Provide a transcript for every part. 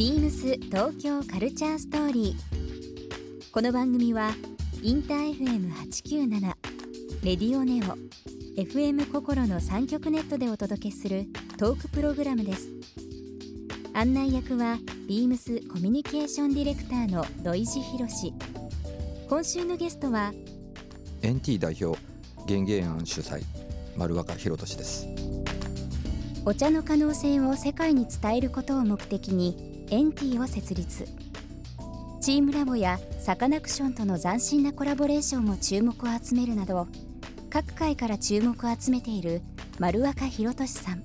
ビームス東京カルチャーストーリー。この番組はインター FM897 レディオネオ FM 心の三極ネットでお届けするトークプログラムです。案内役はビームスコミュニケーションディレクターの土井博志。今週のゲストは NT 代表原芸案主催丸若博俊ですお茶の可能性を世界に伝えることを目的にエンティを設立。チームラボやサカナクションとの斬新なコラボレーションも注目を集めるなど各界から注目を集めている丸若博俊さん。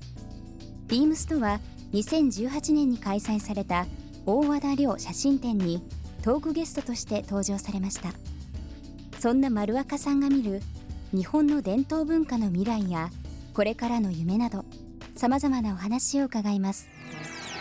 ビームスとは2018年に開催された大和田亮写真展にトークゲストとして登場されました。そんな丸若さんが見る日本の伝統文化の未来やこれからの夢などさまざまなお話を伺います。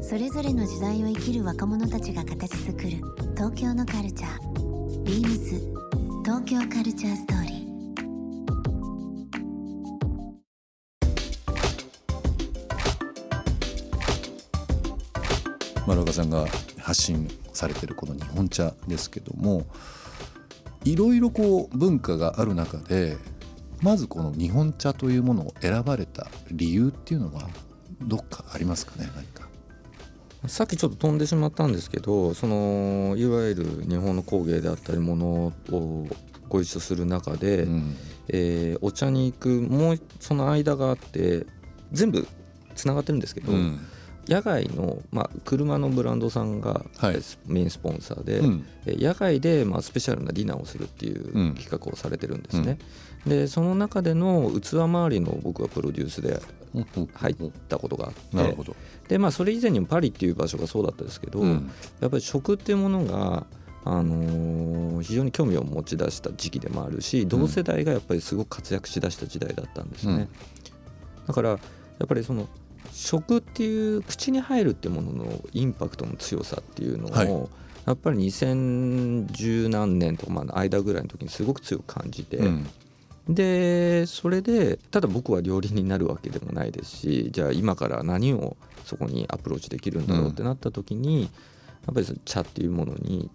それぞれの時代を生きる若者たちが形作る東京のカルチャー。Beams 東京カルチャーストーリー。丸岡さんが発信されてるこの日本茶ですけどもいろいろこう文化がある中でまずこの日本茶というものを選ばれた理由っていうのはどっかありますかね何か。さっきちょっと飛んでしまったんですけどそのいわゆる日本の工芸であったりものをご一緒する中で、うん、えー、お茶に行くもうその間があって全部つながってるんですけど、うん、野外の、まあ、車のブランドさんがメインスポンサーで、はいうん、野外で、まあ、スペシャルなディナーをするっていう企画をされてるんですね。でその中での器周りの僕はプロデュースで入ったことがあって。で、まあ、それ以前にもパリっていう場所がそうだったんですけど、うん、やっぱり食っていうものがあのー、非常に興味を持ち出した時期でもあるし同世代がやっぱりすごく活躍しだした時代だったんですね、うん、だからやっぱりその食っていう口に入るっていうもののインパクトの強さっていうのを、はい、やっぱり2010何年とかまあ間ぐらいの時にすごく強く感じて、うん、でそれでただ僕は料理になるわけでもないですしじゃあ今から何をそこにアプローチできるんだろうってなった時に、うん、やっぱり茶っていうものに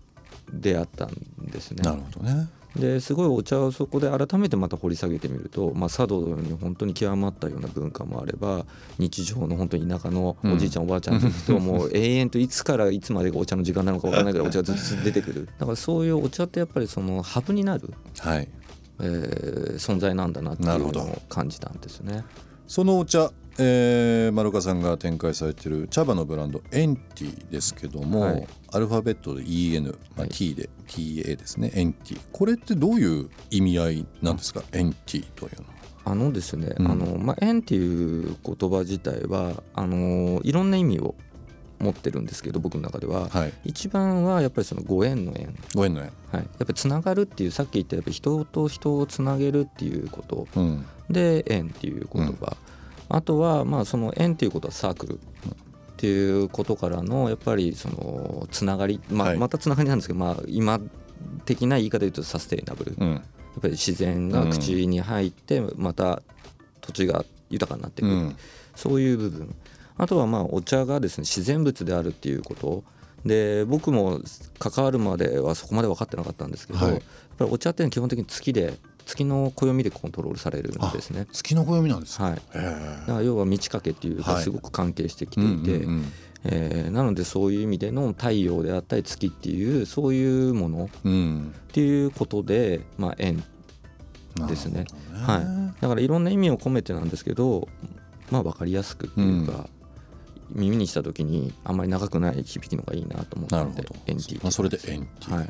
出会ったんですね。なるほどね。ですごいお茶をそこで改めてまた掘り下げてみると、まあ、茶道のように本当に極まったような文化もあれば日常の本当に田舎のおじいちゃん、おばあちゃんと行くと もう永遠といつからいつまでがお茶の時間なのか分からないぐらいお茶がずっと出てくる。だからそういうお茶ってやっぱりそのハブになる、はいえー、存在なんだなっていうのを感じたんですね。そのお茶、えー、丸岡さんが展開されている茶葉のブランドエンティですけども、はい、アルファベットで EN、まあ、T で、TA ですねエンティ。これってどういう意味合いなんですか？エンティというのは。あのですね、うん、あのまあ、縁っていう言葉自体はあのいろんな意味を持ってるんですけど僕の中では、はい、一番はやっぱりそのご縁の縁。ご縁の縁、はい、やっぱりつながるっていうさっき言ったやっぱ人と人をつなげるっていうこと、うん、で縁っていう言葉、うん、あとはまあその縁っていうことはサークルっていうことからのやっぱりそのつながり、まあ、またつながりなんですけど、まあ、今的な言い方で言うとサステイナブル、うん、やっぱり自然が口に入ってまた土地が豊かになっていく、そういう部分あとはまあお茶がですね自然物であるっていうこと。で僕も関わるまではそこまで分かってなかったんですけど、はい、やっぱりお茶って基本的に月で月の暦でコントロールされるんですね。月の暦なんですはい。だから要は満ち欠けっていうかすごく関係してきていて、えー、なのでそういう意味での太陽であったり月っていうそういうものっていうことで、まあ縁ですね、ね、はい。だからいろんな意味を込めてなんですけど、まあ分かりやすくっていうか。耳にした時にあんまり長くない響きのがいいなと思ってなるほど。エンティ、まあ、それでエンティ、はい、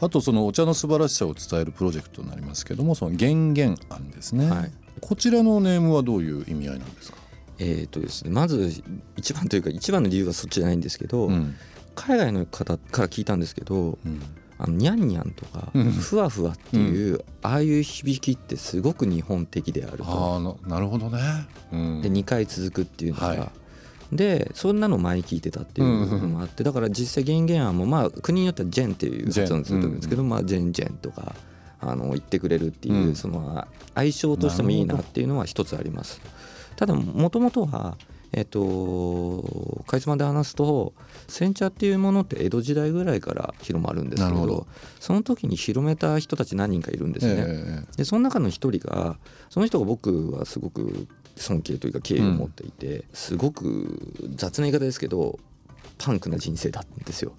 あとそのお茶の素晴らしさを伝えるプロジェクトになりますけどもその減言案ですね、はい、こちらのネームはどういう意味合いなんですか？えーとですね、まず一番というか一番の理由はそっちじゃないんですけど、うん、海外の方から聞いたんですけど、うん、あのニャンニャンとかうん。ふわふわっていう、ああいう響きってすごく日本的であると。ああななるほどね、うん、で2回続くっていうのが、はいでそんなの前聞いてたっていうのもあってだから実際弦源案もまあ国によってはジェンっていう発音すると思うんですけど、まあ、ジェンジェンとかあの言ってくれるっていう、うん。その相性としてもいいなっていうのは一つあります。ただもともとはえっとかいつまで話すと煎茶っていうものって江戸時代ぐらいから広まるんですけどその時に広めた人たち何人かいるんですね。え。でその中の一人がその人が僕はすごく尊敬というか敬意を持っていて、すごく雑な言い方ですけどパンクな人生だったんですよ。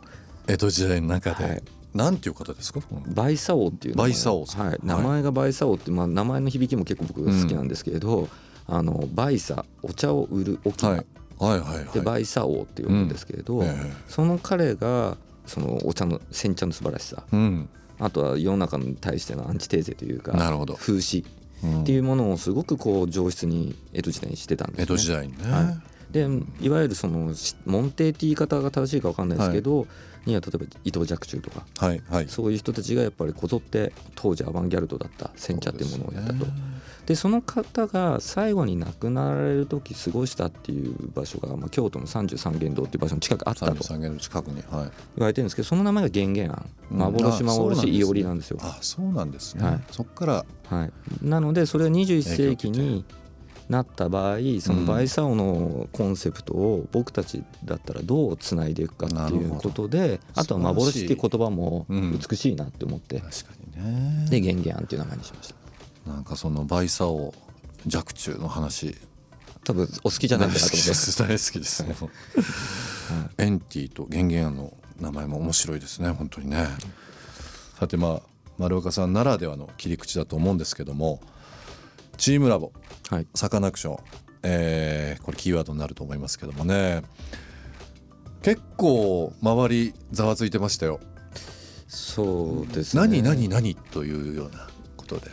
え江戸時代の中で、はい。なんていう方ですか？バイサオっていうバイサオはい、名前がバイサオって、まあ、名前の響きも結構僕好きなんですけれど、あのバイサお茶を売る沖縄、はい。はいはいはい。でバイサオって呼ぶんですけれど、ええ。その彼がそのお茶の煎茶の素晴らしさ。うん。あとは世の中に対してのアンチテーゼというかなるほど。風刺。うんっていうものをすごくこう上質に江戸時代にしてたんです、ね、江戸時代にね、はでいわゆるそのし門弟って言い方が正しいか分かんないですけど、には例えば伊藤若冲とかはいはい。そういう人たちがやっぱりこぞって当時アバンギャルドだった煎茶っていうものをやったと。でその方が最後に亡くなられる時過ごしたっていう場所が、まあ、京都の三十三間堂っていう場所の近くあったと。三十三軒の近くにはい。言われてるんですけどその名前が源元庵。うん。幻幻いおりなんですよ。あそうなんですね、はい。そっから。はい、なのでそれが21世紀になった場合そのバイサオのコンセプトを僕たちだったらどうつないでいくかっていうことであとは幻っていう言葉もうん美しいなって思って、確かにね。で源元庵っていう名前にしました。なんかそのバイサオ若冲の話。多分お好きじゃないかなと思って。大好きです大好きです、エンティと源元庵の名前も面白いですね本当にね。さてまあ丸岡さんならではの切り口だと思うんですけどもチームラボ。はい。サカナクション、えーこれキーワードになると思いますけどもね。結構周りざわついてましたよ。そうですね。何何何というようなことで。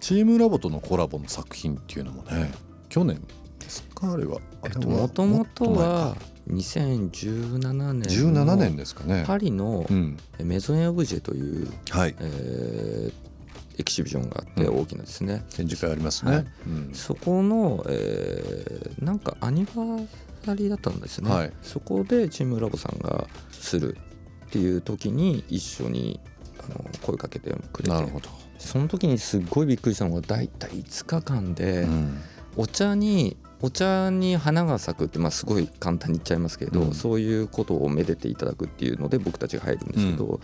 チームラボとのコラボの作品っていうのもね去年ですか？あれは。もともとは2017年17年のですかね。パリのうん、メゾン・エ・オブジェという、はい。えーエキシビジョンがあってうん。大きなですね、展示会ありますね。はい。うん。そこの、えーなんかアニバーサリーだったんですね、はい。そこでチームラボさんがするっていう時に一緒にあの声かけてくれて。なるほど。その時にすっごいびっくりしたのが大体5日間でうん。お茶にお茶に花が咲くって、まあ、すごい簡単に言っちゃいますけど、うん。そういうことをめでていただくっていうので僕たちが入るんですけど、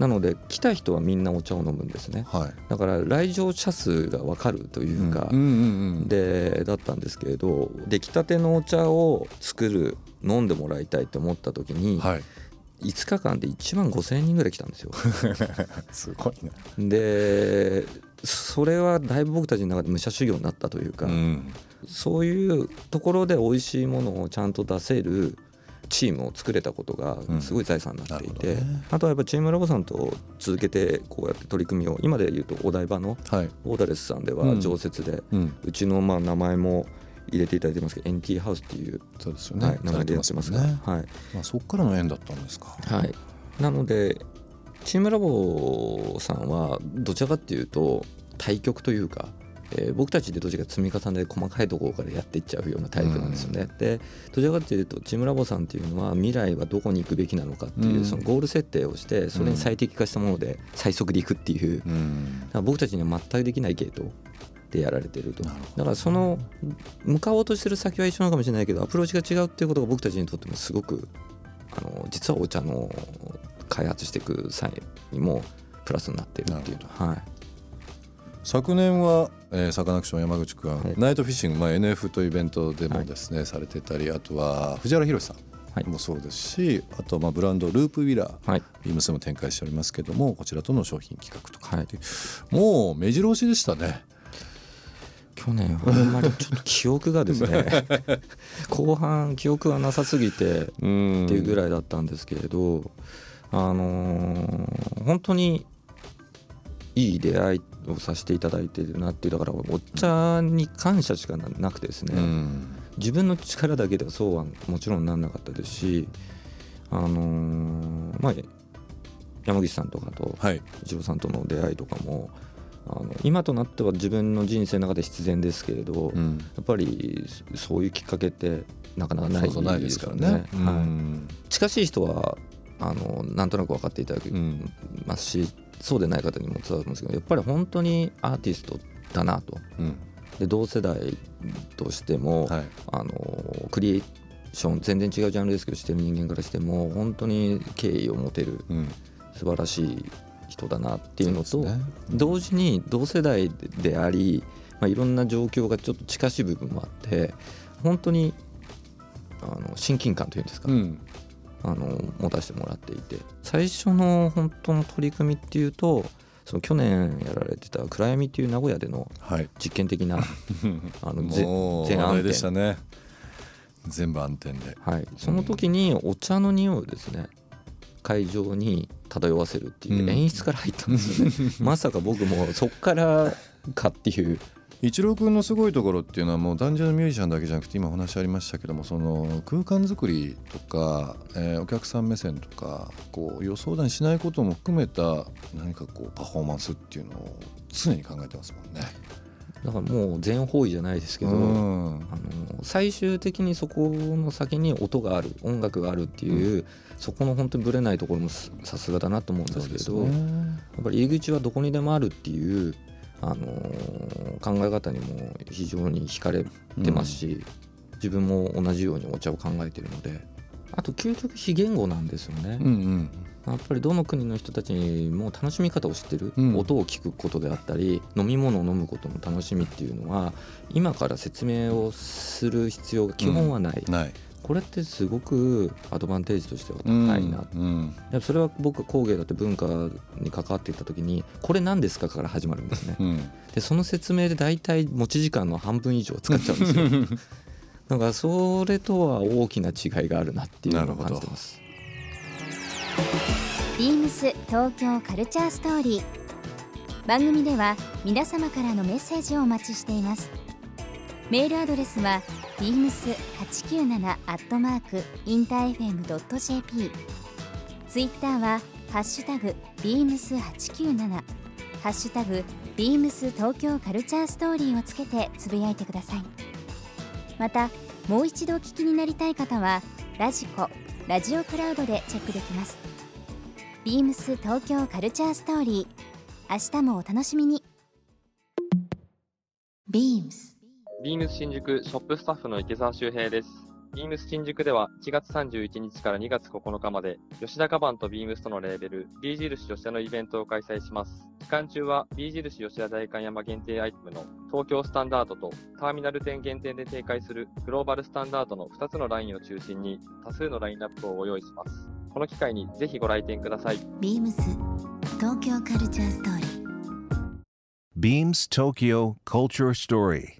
なので来た人はみんなお茶を飲むんですねはい。だから来場者数が分かるというか、でだったんですけれど出来たてのお茶を作る飲んでもらいたいと思った時に、はい。5日間で1万5,000人ぐらい来たんですよ。すごいね。でそれはだいぶ僕たちの中で武者修行になったというか、うんそういうところで美味しいものをちゃんと出せるチームを作れたことがすごい財産になっていて、うんねあとはやっぱチームラボさんと続けてこうやって取り組みを今で言うとお台場のはい。オーダレスさんではうん常設で、うちのまあ名前も入れていただいてますけど NT ハウスっていう、そうですよね。はい、名前でやってますが、ね。はいまあそこからの縁だったんですか。はい、なのでチームラボさんはどちらかっていうと対局というか、えー僕たちでどっちか積み重ねで細かいところからやっていっちゃうようなタイプなんですよね。でどちらかというとチームラボさんっていうのは未来はどこに行くべきなのかっていう、うん。そのゴール設定をしてそれに最適化したもので最速でいくっていう、僕たちには全くできない系統でやられてると。だからその向かおうとしてる先は一緒なのかもしれないけどアプローチが違うっていうことが僕たちにとってもすごくあの実はお茶の開発していく際にもプラスになってるっていう。なはい昨年は、えーサカナクション山口君、はい。ナイトフィッシング、まあ、NF というイベントでもですね、されてたりあとは藤原宏さはい。んもそうですし、あとはまあブランドループウィラーはい。ビームスでも展開しておりますけどもこちらとの商品企画とかはい。もう目白押しでしたね。去年はあんまりちょっと記憶がですね 後半記憶がなさすぎてっていうぐい、らいだったんですけれど、あのー本当にいい出会いをさせていただいてるなっていうだからお茶に感謝しかななくてですね、うん自分の力だけではそうはもちろんなんなかったですし、あのーまあ、山口さんとかとはい。一郎さんとの出会いとかもあの今となっては自分の人生の中で必然ですけれど、やうん。っぱりそういうきっかけってなかなかないそうそうないですからね。はい。ん。近しい人はあのなんとなく分かっていただけうん。ますし、そうでない方にも伝わるんですけどやっぱり本当にアーティストだなと。うん。で同世代としても、はい。あのクリエーション全然違うジャンルですけどしてる人間からしても本当に敬意を持てるうん。素晴らしい人だなっていうのとそうですね。同時に同世代であり、まあ、いろんな状況がちょっと近しい部分もあって本当にあの親近感というんですか、うんあの持たせてもらっていて最初の本当の取り組みっていうとその去年やられてた暗闇っていう名古屋でのはい。実験的な あのぜもう全暗話題でした転、ね。全部暗転で。はい、その時にお茶の匂いをですね会場に漂わせるっていう演出から入ったんですよね、まさか僕もそっからかっていう一郎君のすごいところっていうのはもう男女のミュージシャンだけじゃなくて今お話ありましたけどもその空間作りとか、えーお客さん目線とかこう予想だにしないことも含めた何かこうパフォーマンスっていうのを常に考えてますもんね。だからもう全方位じゃないですけど、うん。あの最終的にそこの先に音がある音楽があるっていう、そこの本当にぶれないところもささすがだなと思うんですけど、やっぱり入り口はどこにでもあるっていう、あの考え方にも非常に惹かれてますし、自分も同じようにお茶を考えてるのであと究極非言語なんですよね、うんうん。やっぱりどの国の人たちも楽しみ方を知ってる、うん。音を聞くことであったり飲み物を飲むことの楽しみっていうのは今から説明をする必要が基本はない、ないこれってすごくアドバンテージとしては高いな、うんやっぱそれは僕は工芸だって文化に関わっていった時にこれ何ですかから始まるんですね。うん。でその説明で大体持ち時間の半分以上使っちゃうんですよ。だからそれとは大きな違いがあるなっていうのを感じてます。ビームス東京カルチャーストーリー。番組では皆様からのメッセージをお待ちしていますメールアドレスは beams897 アットマークインター FM.jp ツイッターはハッシュタグ beams897 ハッシュタグ beams 東京カルチャーストーリーをつけてつぶやいてください。またもう一度お聞きになりたい方はラジコラジオクラウドでチェックできます。ビームス東京カルチャーストーリー。明日もお楽しみに。ビームス。ビームス新宿ショップスタッフの池澤修平です。ビームス新宿では1月31日から2月9日まで、吉田カバンとビームスとのレーベル、B 印吉田のイベントを開催します。期間中は B 印吉田代官山限定アイテムの東京スタンダードとターミナル店限定で展開するグローバルスタンダードの2つのラインを中心に多数のラインナップをご用意します。この機会にぜひご来店ください。ビームス東京カルチャーストーリー Beams Tokyo Culture Story.